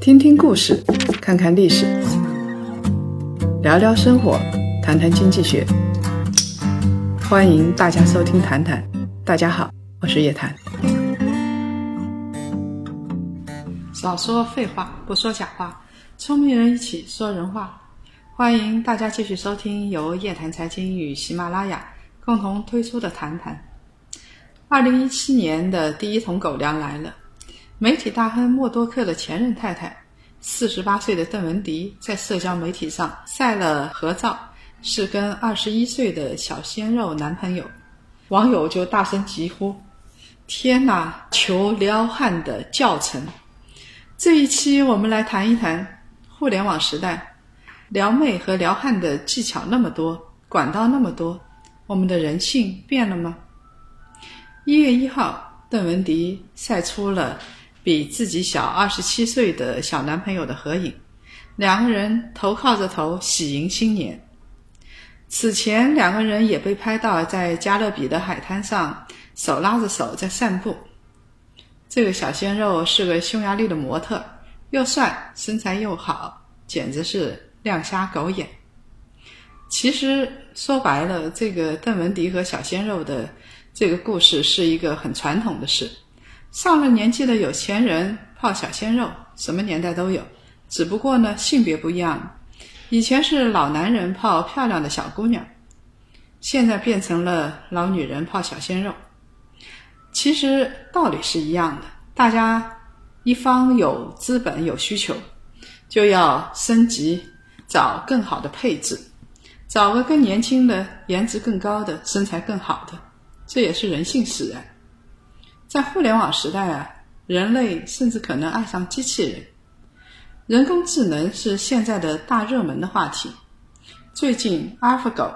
听听故事，看看历史，聊聊生活，谈谈经济学。欢迎大家收听《谈谈》，大家好，我是叶檀。少说废话，不说假话，聪明人一起说人话。欢迎大家继续收听由叶檀财经与喜马拉雅共同推出的《谈谈》。二零一七年的第一桶狗粮来了。媒体大亨默多克的前任太太，四十八岁的邓文迪，在社交媒体上晒了合照，是跟二十一岁的小鲜肉男朋友，网友就大声疾呼：“天哪！求撩汉的教程！”这一期我们来谈一谈互联网时代，撩妹和撩汉的技巧那么多，管道那么多，我们的人性变了吗？一月一号，邓文迪晒出了。比自己小二十七岁的小男朋友的合影，两个人头靠着头喜迎新年。此前，两个人也被拍到在加勒比的海滩上手拉着手在散步。这个小鲜肉是个匈牙利的模特，又帅，身材又好，简直是亮瞎狗眼。其实说白了，这个邓文迪和小鲜肉的这个故事是一个很传统的事。上了年纪的有钱人泡小鲜肉，什么年代都有，只不过呢性别不一样。以前是老男人泡漂亮的小姑娘，现在变成了老女人泡小鲜肉。其实道理是一样的，大家一方有资本有需求，就要升级，找更好的配置，找个更年轻的、颜值更高的、身材更好的，这也是人性使然。在互联网时代啊，人类甚至可能爱上机器人。人工智能是现在的大热门的话题。最近，AlphaGo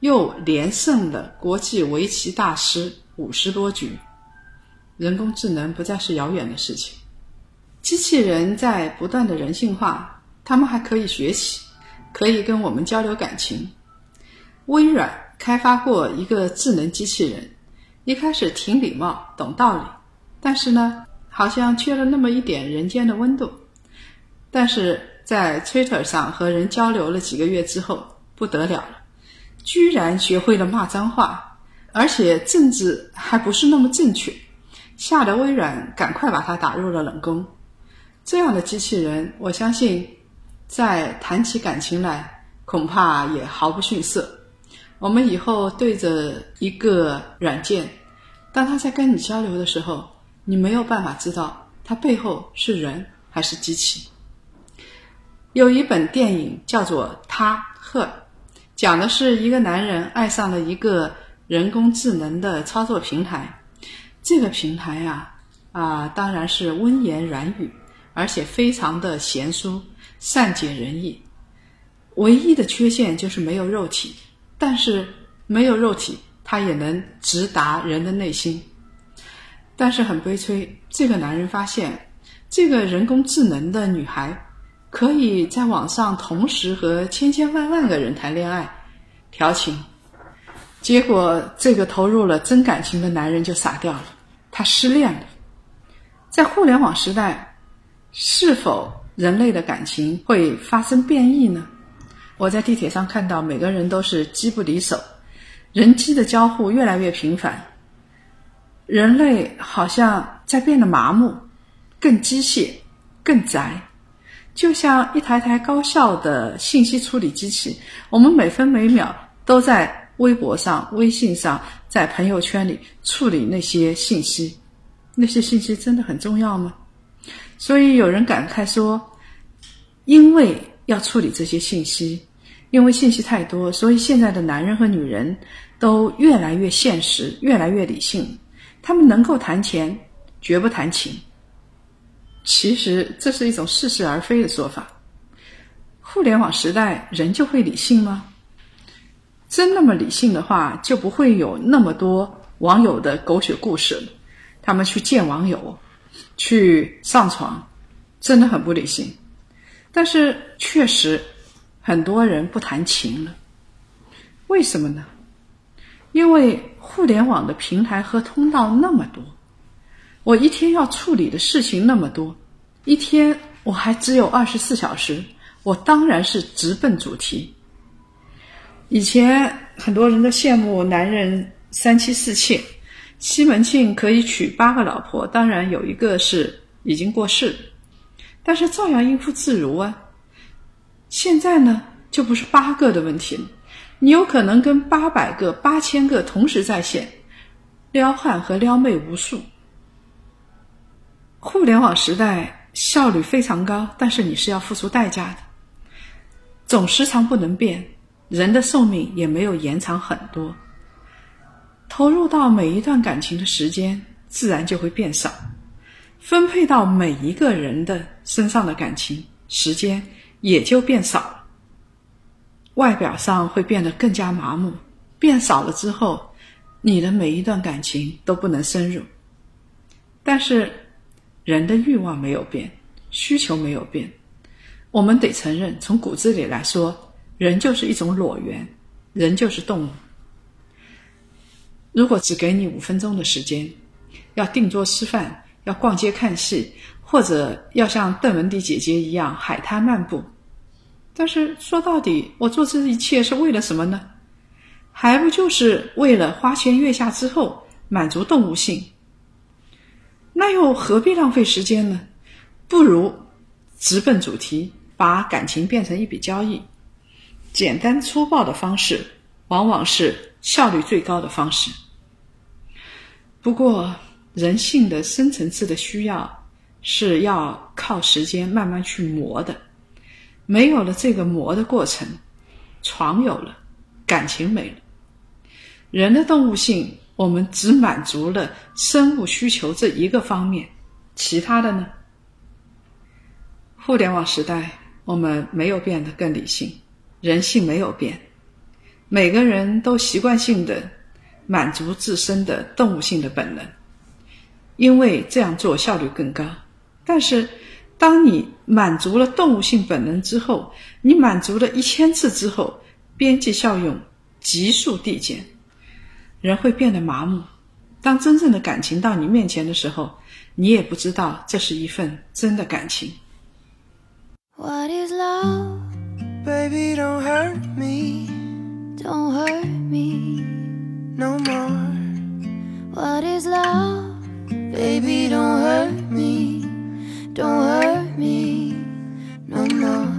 又连胜了国际围棋大师五十多局。人工智能不再是遥远的事情。机器人在不断的人性化，他们还可以学习，可以跟我们交流感情。微软开发过一个智能机器人。一开始挺礼貌、懂道理，但是呢，好像缺了那么一点人间的温度。但是在 Twitter 上和人交流了几个月之后，不得了了，居然学会了骂脏话，而且政治还不是那么正确，吓得微软赶快把它打入了冷宫。这样的机器人，我相信，在谈起感情来，恐怕也毫不逊色。我们以后对着一个软件，当他在跟你交流的时候，你没有办法知道他背后是人还是机器。有一本电影叫做《他赫》，讲的是一个男人爱上了一个人工智能的操作平台。这个平台呀，啊，当然是温言软语，而且非常的贤淑、善解人意。唯一的缺陷就是没有肉体。但是没有肉体，他也能直达人的内心。但是很悲催，这个男人发现，这个人工智能的女孩可以在网上同时和千千万万个人谈恋爱、调情。结果，这个投入了真感情的男人就傻掉了，他失恋了。在互联网时代，是否人类的感情会发生变异呢？我在地铁上看到，每个人都是机不离手，人机的交互越来越频繁，人类好像在变得麻木，更机械，更宅，就像一台台高效的信息处理机器。我们每分每秒都在微博上、微信上、在朋友圈里处理那些信息，那些信息真的很重要吗？所以有人感慨说，因为要处理这些信息。因为信息太多，所以现在的男人和女人都越来越现实，越来越理性。他们能够谈钱，绝不谈情。其实这是一种似是而非的说法。互联网时代，人就会理性吗？真那么理性的话，就不会有那么多网友的狗血故事了。他们去见网友，去上床，真的很不理性。但是确实。很多人不谈情了，为什么呢？因为互联网的平台和通道那么多，我一天要处理的事情那么多，一天我还只有二十四小时，我当然是直奔主题。以前很多人都羡慕男人三妻四妾，西门庆可以娶八个老婆，当然有一个是已经过世，但是照样应付自如啊。现在呢，就不是八个的问题了，你有可能跟八百个、八千个同时在线，撩汉和撩妹无数。互联网时代效率非常高，但是你是要付出代价的。总时长不能变，人的寿命也没有延长很多。投入到每一段感情的时间自然就会变少，分配到每一个人的身上的感情时间也就变少了。外表上会变得更加麻木，变少了之后，你的每一段感情都不能深入。但是。人的欲望没有变，需求没有变，我们得承认，从骨子里来说，人就是一种裸猿，人就是动物。如果只给你五分钟的时间，要订桌吃饭，要逛街看戏，或者要像邓文迪姐姐一样海滩漫步，但是说到底，我做这一切是为了什么呢？还不就是为了花前月下之后满足动物性？那又何必浪费时间呢？不如直奔主题，把感情变成一笔交易。简单粗暴的方式，往往是效率最高的方式。不过，人性的深层次的需要是要靠时间慢慢去磨的。没有了这个磨的过程，床有了，感情没了。人的动物性。我们只满足了生物需求这一个方面，其他的呢？互联网时代，我们没有变得更理性，人性没有变，每个人都习惯性的满足自身的动物性的本能，因为这样做效率更高。但是，当你满足了动物性本能之后，你满足了一千次之后，边际效用急速递减。人会变得麻木。当真正的感情到你面前的时候，你也不知道这是一份真的感情。What is love? Baby, don't hurt me. Don't hurt me no more. What is love? Baby, don't hurt me. Don't hurt me no more.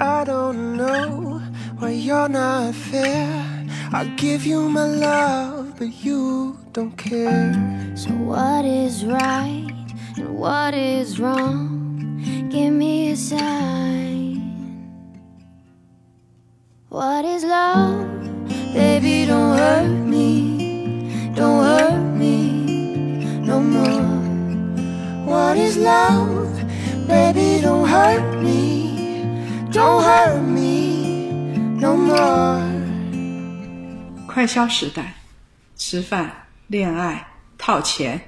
I don't know. why you're not fair. I give you my love, but you don't care. So, what is right and what is wrong? Give me a sign. What is love? Baby, don't hurt me. Don't hurt me no more. What is love? Baby, don't hurt me. Don't hurt me. no more. 快消时代，吃饭、恋爱、套钱，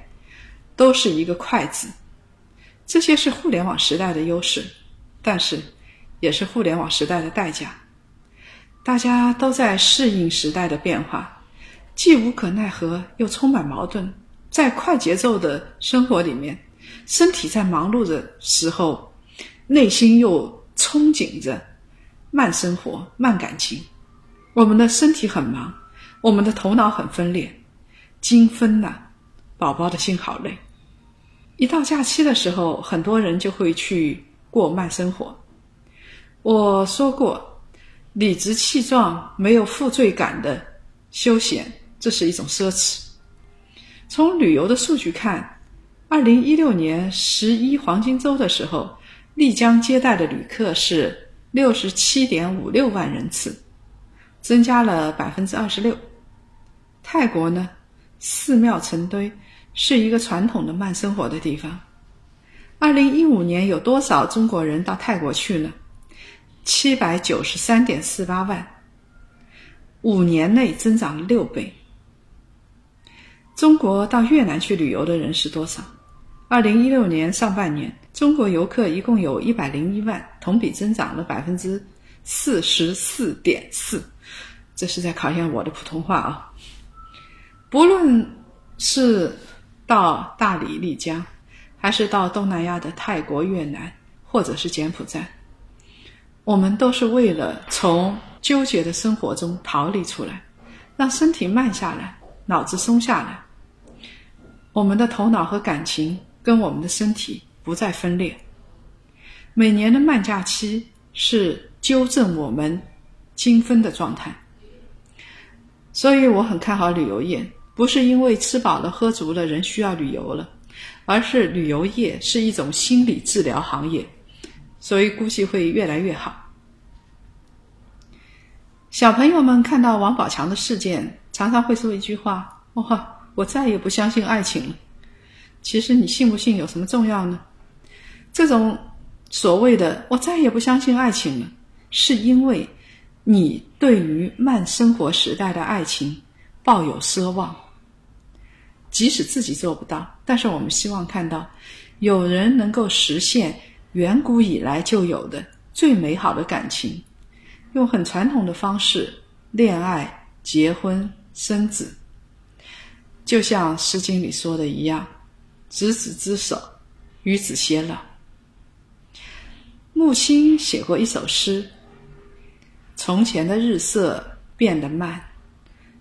都是一个“快”字。这些是互联网时代的优势，但是也是互联网时代的代价。大家都在适应时代的变化，既无可奈何，又充满矛盾。在快节奏的生活里面，身体在忙碌的时候，内心又憧憬着。慢生活，慢感情。我们的身体很忙，我们的头脑很分裂，精分呐。宝宝的心好累。一到假期的时候，很多人就会去过慢生活。我说过，理直气壮、没有负罪感的休闲，这是一种奢侈。从旅游的数据看，二零一六年十一黄金周的时候，丽江接待的旅客是。六十七点五六万人次，增加了百分之二十六。泰国呢，寺庙成堆，是一个传统的慢生活的地方。二零一五年有多少中国人到泰国去呢？七百九十三点四八万，五年内增长了六倍。中国到越南去旅游的人是多少？二零一六年上半年。中国游客一共有一百零一万，同比增长了百分之四十四点四，这是在考验我的普通话啊。不论是到大理、丽江，还是到东南亚的泰国、越南，或者是柬埔寨，我们都是为了从纠结的生活中逃离出来，让身体慢下来，脑子松下来，我们的头脑和感情跟我们的身体不再分裂。每年的慢假期是纠正我们精分的状态，所以我很看好旅游业。不是因为吃饱了喝足了人需要旅游了，而是旅游业是一种心理治疗行业，所以估计会越来越好。小朋友们看到王宝强的事件，常常会说一句话：“哇，我再也不相信爱情了。”其实你信不信有什么重要呢？这种所谓的“我再也不相信爱情了”，是因为你对于慢生活时代的爱情抱有奢望。即使自己做不到，但是我们希望看到有人能够实现远古以来就有的最美好的感情，用很传统的方式恋爱、结婚、生子，就像《诗经》里说的一样：“执子之手，与子偕老。”木心写过一首诗：“从前的日色变得慢，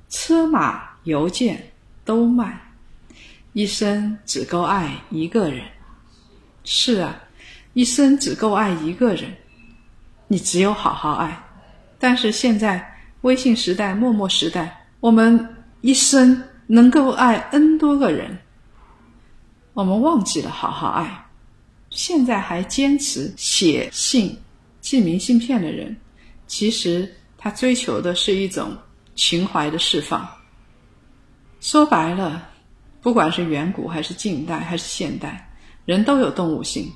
车马邮件都慢。”一生只够爱一个人，是啊，一生只够爱一个人，你只有好好爱。但是现在微信时代、陌陌时代，我们一生能够爱 n 多个人，我们忘记了好好爱。现在还坚持写信、寄明信片的人，其实他追求的是一种情怀的释放。说白了。不管是远古还是近代还是现代，人都有动物性，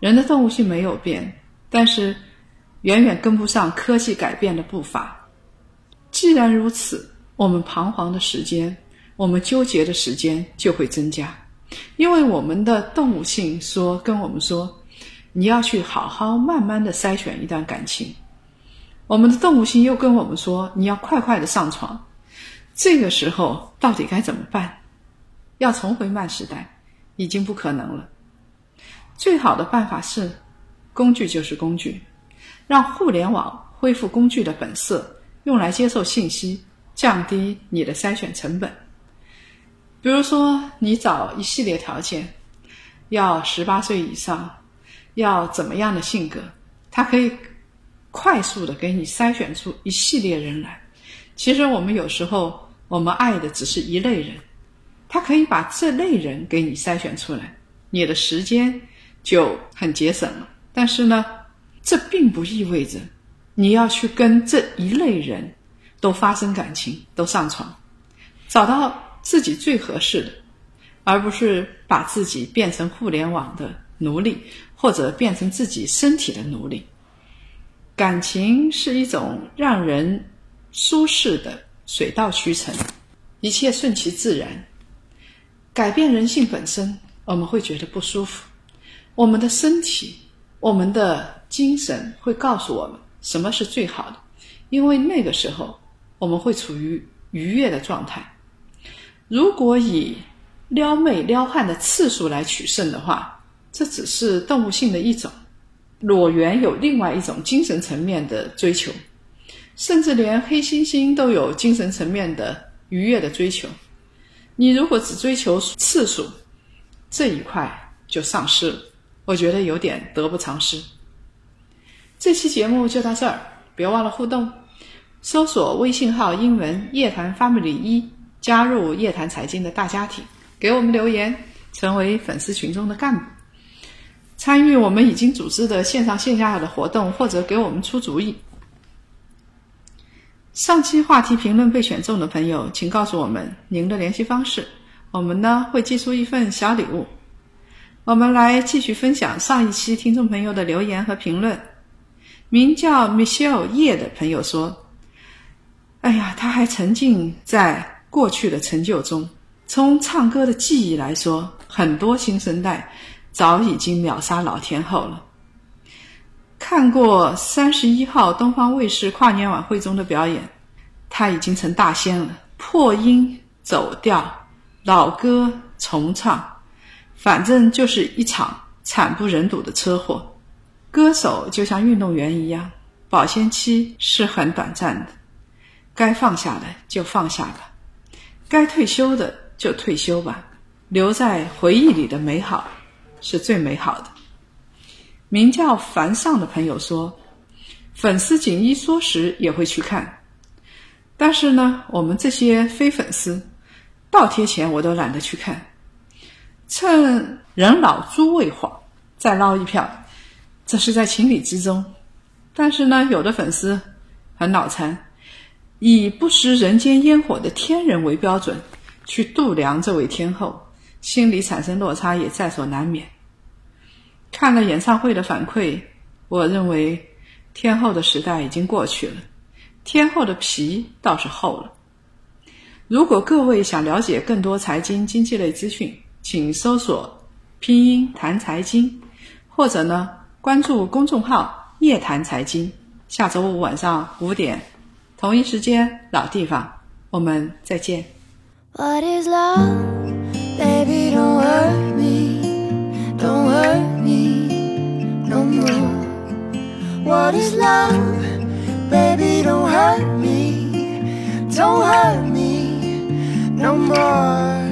人的动物性没有变，但是远远跟不上科技改变的步伐。既然如此，我们彷徨的时间，我们纠结的时间就会增加，因为我们的动物性说跟我们说，你要去好好慢慢的筛选一段感情，我们的动物性又跟我们说，你要快快的上床。这个时候到底该怎么办？要重回慢时代，已经不可能了。最好的办法是，工具就是工具，让互联网恢复工具的本色，用来接受信息，降低你的筛选成本。比如说，你找一系列条件，要十八岁以上，要怎么样的性格，它可以快速的给你筛选出一系列人来。其实我们有时候，我们爱的只是一类人。他可以把这类人给你筛选出来，你的时间就很节省了。但是呢，这并不意味着你要去跟这一类人都发生感情、都上床，找到自己最合适的，而不是把自己变成互联网的奴隶，或者变成自己身体的奴隶。感情是一种让人舒适的水到渠成，一切顺其自然。改变人性本身，我们会觉得不舒服。我们的身体、我们的精神会告诉我们什么是最好的，因为那个时候我们会处于愉悦的状态。如果以撩妹撩汉的次数来取胜的话，这只是动物性的一种。裸猿有另外一种精神层面的追求，甚至连黑猩猩都有精神层面的愉悦的追求。你如果只追求次数，这一块就丧失了，我觉得有点得不偿失。这期节目就到这儿，别忘了互动，搜索微信号英文夜谈 family 一，加入夜谈财经的大家庭，给我们留言，成为粉丝群中的干部，参与我们已经组织的线上线下的活动，或者给我们出主意。上期话题评论被选中的朋友，请告诉我们您的联系方式，我们呢会寄出一份小礼物。我们来继续分享上一期听众朋友的留言和评论。名叫 Michelle 叶的朋友说：“哎呀，他还沉浸在过去的成就中。从唱歌的记忆来说，很多新生代早已经秒杀老天后了。”看过三十一号东方卫视跨年晚会中的表演，他已经成大仙了，破音走调，老歌重唱，反正就是一场惨不忍睹的车祸。歌手就像运动员一样，保鲜期是很短暂的，该放下的就放下吧，该退休的就退休吧，留在回忆里的美好是最美好的。名叫樊尚的朋友说，粉丝紧衣缩食也会去看，但是呢，我们这些非粉丝，倒贴钱我都懒得去看，趁人老珠未晃，再捞一票。这是在情理之中，但是呢，有的粉丝很脑残，以不食人间烟火的天人为标准去度量这位天后，心里产生落差也在所难免。看了演唱会的反馈，我认为天后的时代已经过去了，天后的皮倒是厚了。如果各位想了解更多财经经济类资讯，请搜索拼音谈财经，或者呢。关注公众号“夜谈财经”，下周五晚上五点，同一时间老地方，我们再见。What is love, baby? Don't hurt me, don't hurt me no more. What is love, baby? Don't hurt me, don't hurt me no more.